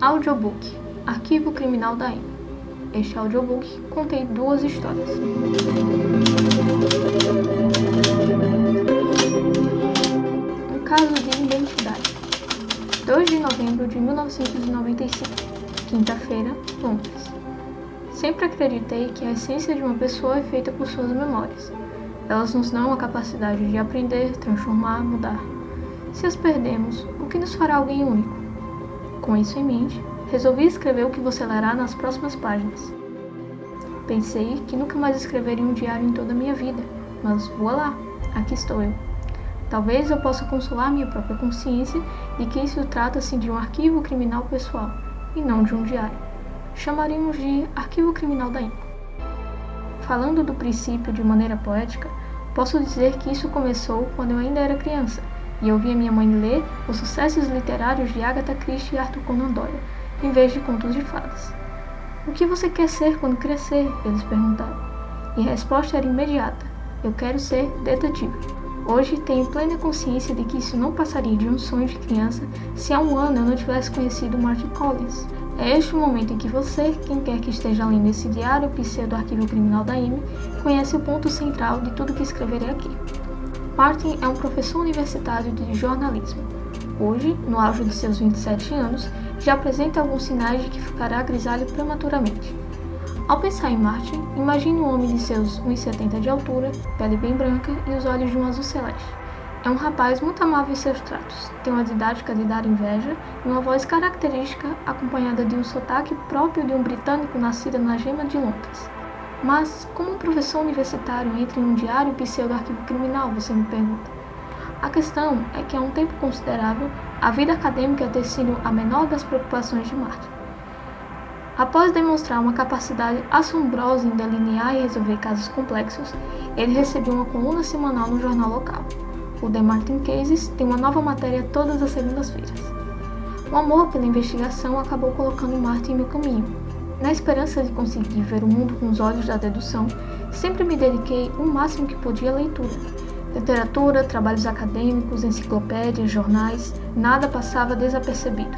Audiobook Arquivo Criminal da M. Este audiobook contém duas histórias. Um caso de identidade. 2 de novembro de 1995, quinta-feira, Londres. Sempre acreditei que a essência de uma pessoa é feita por suas memórias. Elas nos dão a capacidade de aprender, transformar, mudar. Se as perdemos, o que nos fará alguém único? Com isso em mente, resolvi escrever o que você lerá nas próximas páginas. Pensei que nunca mais escreveria um diário em toda a minha vida, mas voilá, aqui estou eu. Talvez eu possa consolar minha própria consciência de que isso trata-se de um arquivo criminal pessoal e não de um diário. Chamaríamos de arquivo criminal da INCO. Falando do princípio de maneira poética, posso dizer que isso começou quando eu ainda era criança e eu via minha mãe ler os sucessos literários de Agatha Christie e Arthur Conan Doyle, em vez de contos de fadas. O que você quer ser quando crescer? Eles perguntavam. E a resposta era imediata: Eu quero ser detetive. Hoje tenho plena consciência de que isso não passaria de um sonho de criança se há um ano eu não tivesse conhecido Martin Collins. É este o momento em que você, quem quer que esteja lendo esse diário pseudo-arquivo criminal da M, conhece o ponto central de tudo que escreverei aqui. Martin é um professor universitário de jornalismo. Hoje, no auge de seus 27 anos, já apresenta alguns sinais de que ficará grisalho prematuramente. Ao pensar em Martin, imagine um homem de seus 1,70 de altura, pele bem branca e os olhos de um azul celeste. É um rapaz muito amável em seus tratos, tem uma didática de dar inveja e uma voz característica acompanhada de um sotaque próprio de um britânico nascido na gema de Londres. Mas como um professor universitário entra em um diário pseudo-arquivo criminal, você me pergunta? A questão é que há um tempo considerável, a vida acadêmica tem sido a menor das preocupações de Martin. Após demonstrar uma capacidade assombrosa em delinear e resolver casos complexos, ele recebeu uma coluna semanal no jornal local. O The Martin Cases tem uma nova matéria todas as segundas-feiras. O amor pela investigação acabou colocando Martin em meu caminho, na esperança de conseguir ver o mundo com os olhos da dedução, sempre me dediquei o máximo que podia à leitura. Literatura, trabalhos acadêmicos, enciclopédias, jornais, nada passava desapercebido.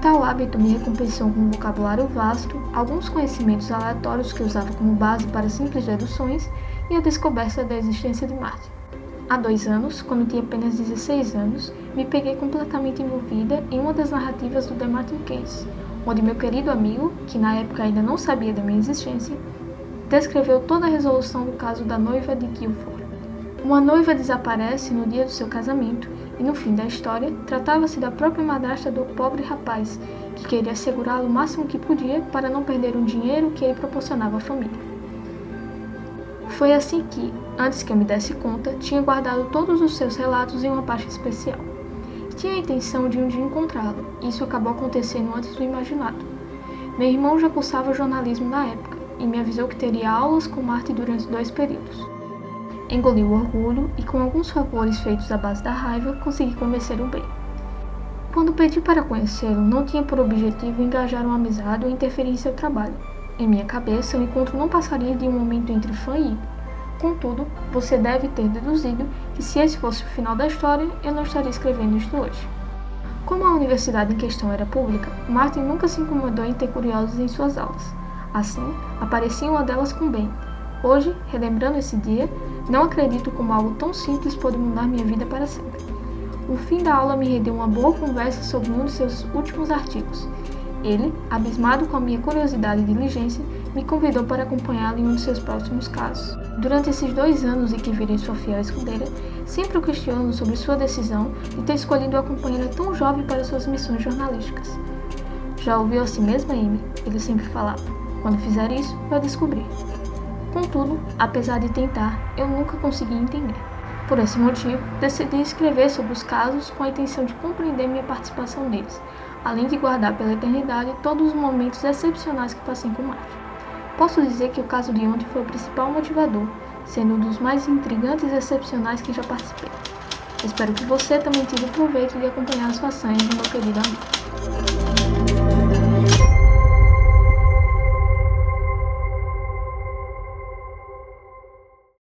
Tal hábito me recompensou com um vocabulário vasto, alguns conhecimentos aleatórios que usava como base para simples deduções e a descoberta da existência de Marte. Há dois anos, quando tinha apenas 16 anos, me peguei completamente envolvida em uma das narrativas do The Martin Case, onde meu querido amigo, que na época ainda não sabia da minha existência, descreveu toda a resolução do caso da noiva de Guilford. Uma noiva desaparece no dia do seu casamento e no fim da história tratava-se da própria madrasta do pobre rapaz, que queria segurá-lo o máximo que podia para não perder o dinheiro que ele proporcionava à família. Foi assim que, antes que eu me desse conta, tinha guardado todos os seus relatos em uma pasta especial. Tinha a intenção de um dia encontrá-lo, e isso acabou acontecendo antes do imaginado. Meu irmão já cursava jornalismo na época, e me avisou que teria aulas com Marte durante dois períodos. Engoli o orgulho e, com alguns favores feitos à base da raiva, consegui convencer o bem. Quando pedi para conhecê-lo, não tinha por objetivo engajar uma amizade ou interferir em seu trabalho. Em minha cabeça, o encontro não passaria de um momento entre fã e ídolo. Contudo, você deve ter deduzido que se esse fosse o final da história, eu não estaria escrevendo isto hoje. Como a universidade em questão era pública, Martin nunca se incomodou em ter curiosos em suas aulas. Assim, aparecia uma delas com Ben. Hoje, relembrando esse dia, não acredito como algo tão simples pode mudar minha vida para sempre. O fim da aula me rendeu uma boa conversa sobre um de seus últimos artigos. Ele, abismado com a minha curiosidade e diligência, me convidou para acompanhá-lo em um de seus próximos casos. Durante esses dois anos em que virei sua fiel escudeira, sempre o questiono sobre sua decisão de ter escolhido uma companheira tão jovem para suas missões jornalísticas. Já ouviu a si mesma, Amy? Ele sempre falava. Quando fizer isso, vai descobrir. Contudo, apesar de tentar, eu nunca consegui entender. Por esse motivo, decidi escrever sobre os casos com a intenção de compreender minha participação neles, além de guardar pela eternidade todos os momentos excepcionais que passei com Mark. Posso dizer que o caso de ontem foi o principal motivador, sendo um dos mais intrigantes e excepcionais que já participei. Espero que você também tenha proveito de acompanhar as façanhas do meu querido amigo.